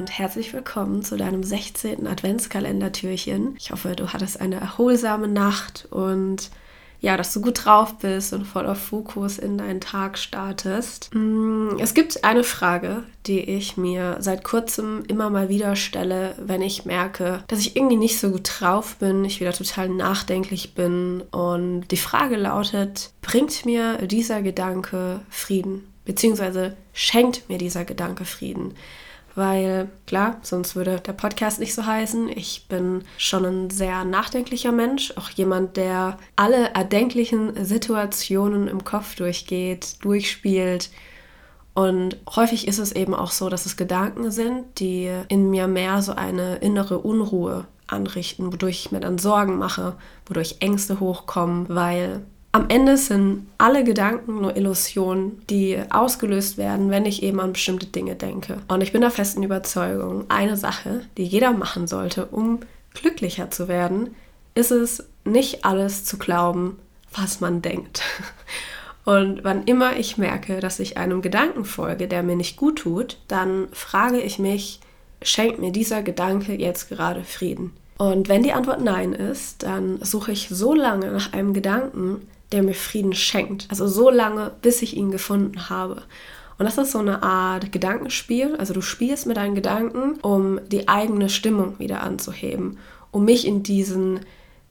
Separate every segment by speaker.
Speaker 1: Und herzlich willkommen zu deinem 16. Adventskalendertürchen. Ich hoffe, du hattest eine erholsame Nacht und ja, dass du gut drauf bist und voller Fokus in deinen Tag startest. Mm, es gibt eine Frage, die ich mir seit kurzem immer mal wieder stelle, wenn ich merke, dass ich irgendwie nicht so gut drauf bin, ich wieder total nachdenklich bin. Und die Frage lautet, bringt mir dieser Gedanke Frieden? Beziehungsweise schenkt mir dieser Gedanke Frieden? Weil klar, sonst würde der Podcast nicht so heißen. Ich bin schon ein sehr nachdenklicher Mensch, auch jemand, der alle erdenklichen Situationen im Kopf durchgeht, durchspielt. Und häufig ist es eben auch so, dass es Gedanken sind, die in mir mehr so eine innere Unruhe anrichten, wodurch ich mir dann Sorgen mache, wodurch Ängste hochkommen, weil am Ende sind alle Gedanken nur Illusionen, die ausgelöst werden, wenn ich eben an bestimmte Dinge denke. Und ich bin der festen Überzeugung, eine Sache, die jeder machen sollte, um glücklicher zu werden, ist es, nicht alles zu glauben, was man denkt. Und wann immer ich merke, dass ich einem Gedanken folge, der mir nicht gut tut, dann frage ich mich, schenkt mir dieser Gedanke jetzt gerade Frieden? Und wenn die Antwort Nein ist, dann suche ich so lange nach einem Gedanken, der mir Frieden schenkt. Also so lange, bis ich ihn gefunden habe. Und das ist so eine Art Gedankenspiel. Also du spielst mit deinen Gedanken, um die eigene Stimmung wieder anzuheben, um mich in diesen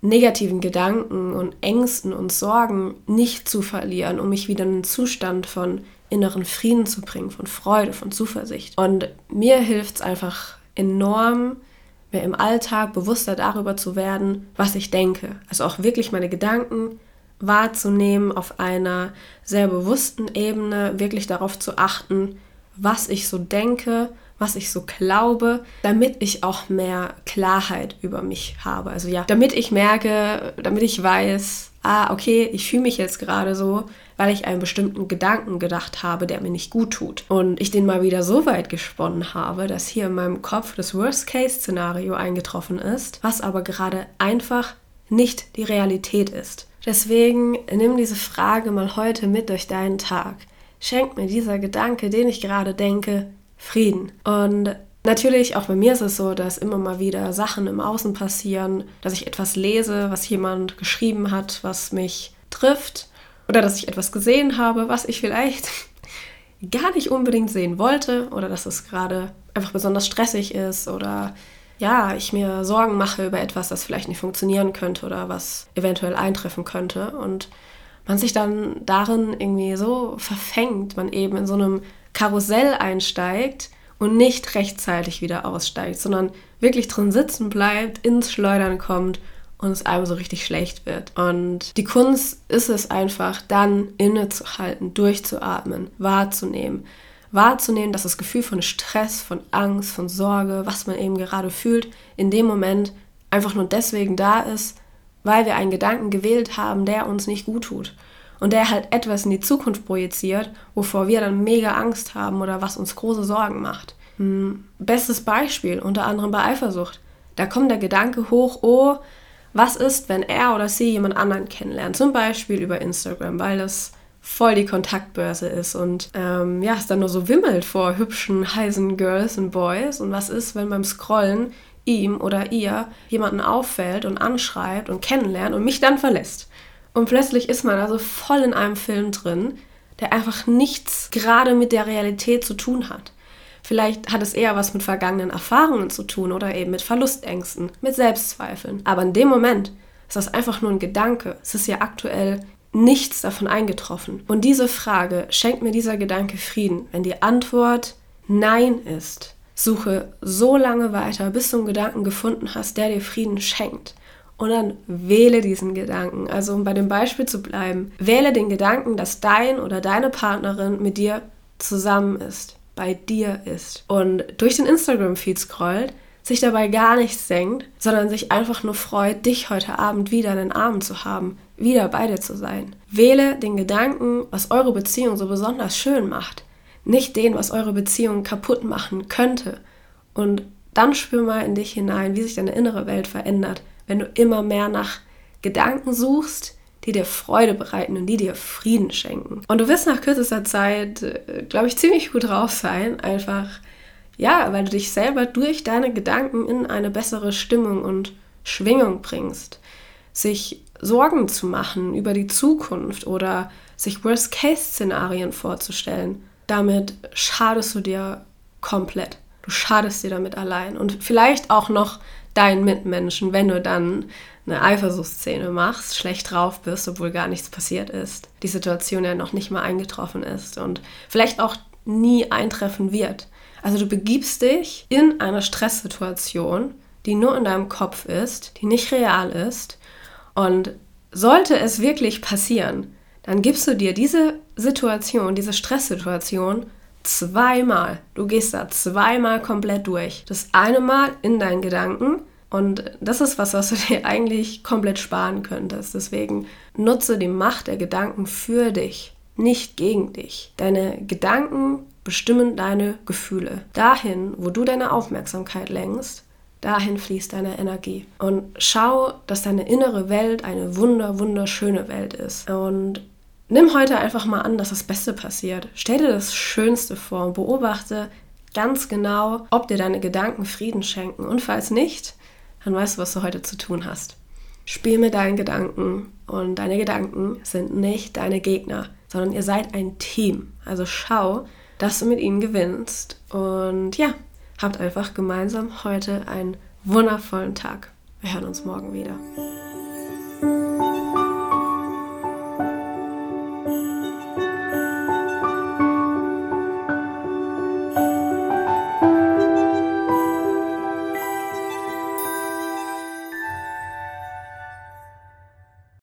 Speaker 1: negativen Gedanken und Ängsten und Sorgen nicht zu verlieren, um mich wieder in einen Zustand von inneren Frieden zu bringen, von Freude, von Zuversicht. Und mir hilft es einfach enorm, mir im Alltag bewusster darüber zu werden, was ich denke. Also auch wirklich meine Gedanken wahrzunehmen, auf einer sehr bewussten Ebene wirklich darauf zu achten, was ich so denke, was ich so glaube, damit ich auch mehr Klarheit über mich habe. Also ja, damit ich merke, damit ich weiß, ah, okay, ich fühle mich jetzt gerade so, weil ich einen bestimmten Gedanken gedacht habe, der mir nicht gut tut. Und ich den mal wieder so weit gesponnen habe, dass hier in meinem Kopf das Worst-Case-Szenario eingetroffen ist, was aber gerade einfach nicht die Realität ist. Deswegen nimm diese Frage mal heute mit durch deinen Tag. Schenkt mir dieser Gedanke, den ich gerade denke, Frieden. Und natürlich, auch bei mir ist es so, dass immer mal wieder Sachen im Außen passieren, dass ich etwas lese, was jemand geschrieben hat, was mich trifft. Oder dass ich etwas gesehen habe, was ich vielleicht gar nicht unbedingt sehen wollte. Oder dass es gerade einfach besonders stressig ist oder ja, ich mir Sorgen mache über etwas, das vielleicht nicht funktionieren könnte oder was eventuell eintreffen könnte. Und man sich dann darin irgendwie so verfängt, man eben in so einem Karussell einsteigt und nicht rechtzeitig wieder aussteigt, sondern wirklich drin sitzen bleibt, ins Schleudern kommt und es einem so richtig schlecht wird. Und die Kunst ist es einfach, dann innezuhalten, durchzuatmen, wahrzunehmen wahrzunehmen, dass das Gefühl von Stress, von Angst, von Sorge, was man eben gerade fühlt, in dem Moment einfach nur deswegen da ist, weil wir einen Gedanken gewählt haben, der uns nicht gut tut. Und der halt etwas in die Zukunft projiziert, wovor wir dann mega Angst haben oder was uns große Sorgen macht. Hm, bestes Beispiel, unter anderem bei Eifersucht. Da kommt der Gedanke hoch, oh, was ist, wenn er oder sie jemand anderen kennenlernt? Zum Beispiel über Instagram, weil das voll die Kontaktbörse ist und ähm, ja, es dann nur so wimmelt vor hübschen, heißen Girls und Boys. Und was ist, wenn beim Scrollen ihm oder ihr jemanden auffällt und anschreibt und kennenlernt und mich dann verlässt? Und plötzlich ist man also voll in einem Film drin, der einfach nichts gerade mit der Realität zu tun hat. Vielleicht hat es eher was mit vergangenen Erfahrungen zu tun oder eben mit Verlustängsten, mit Selbstzweifeln. Aber in dem Moment ist das einfach nur ein Gedanke. Es ist ja aktuell nichts davon eingetroffen. Und diese Frage, schenkt mir dieser Gedanke Frieden? Wenn die Antwort Nein ist, suche so lange weiter, bis du einen Gedanken gefunden hast, der dir Frieden schenkt. Und dann wähle diesen Gedanken. Also um bei dem Beispiel zu bleiben, wähle den Gedanken, dass dein oder deine Partnerin mit dir zusammen ist, bei dir ist und durch den Instagram-Feed scrollt, sich dabei gar nichts denkt, sondern sich einfach nur freut, dich heute Abend wieder in den Armen zu haben, wieder bei dir zu sein. Wähle den Gedanken, was eure Beziehung so besonders schön macht, nicht den, was eure Beziehung kaputt machen könnte. Und dann spür mal in dich hinein, wie sich deine innere Welt verändert, wenn du immer mehr nach Gedanken suchst, die dir Freude bereiten und die dir Frieden schenken. Und du wirst nach kürzester Zeit, äh, glaube ich, ziemlich gut drauf sein, einfach Ja, weil du dich selber durch deine Gedanken in eine bessere Stimmung und Schwingung bringst. Sich Sorgen zu machen über die Zukunft oder sich Worst-Case-Szenarien vorzustellen, damit schadest du dir komplett. Du schadest dir damit allein und vielleicht auch noch deinen Mitmenschen, wenn du dann eine Eifersuchtsszene machst, schlecht drauf bist, obwohl gar nichts passiert ist, die Situation ja noch nicht mal eingetroffen ist und vielleicht auch nie eintreffen wird. Also du begibst dich in eine Stresssituation, die nur in deinem Kopf ist, die nicht real ist und sollte es wirklich passieren, dann gibst du dir diese Situation, diese Stresssituation zweimal. Du gehst da zweimal komplett durch. Das eine Mal in deinen Gedanken und das ist was, was du dir eigentlich komplett sparen könntest. Deswegen nutze die Macht der Gedanken für dich, nicht gegen dich. Deine Gedanken bestimmen deine Gefühle. Dahin, wo du deine Aufmerksamkeit lenkst, dahin fließt deine Energie. Und schau, dass deine innere Welt eine wunder, wunderschöne Welt ist. Und nimm heute einfach mal an, dass das Beste passiert. Stell dir das Schönste vor und beobachte ganz genau, ob dir deine Gedanken Frieden schenken. Und falls nicht, dann weißt du, was du heute zu tun hast. Spiel mit deinen Gedanken und deine Gedanken sind nicht deine Gegner, sondern ihr seid ein Team. Also schau, dass du mit ihnen gewinnst und ja, habt einfach gemeinsam heute einen wundervollen Tag. Wir hören uns morgen wieder.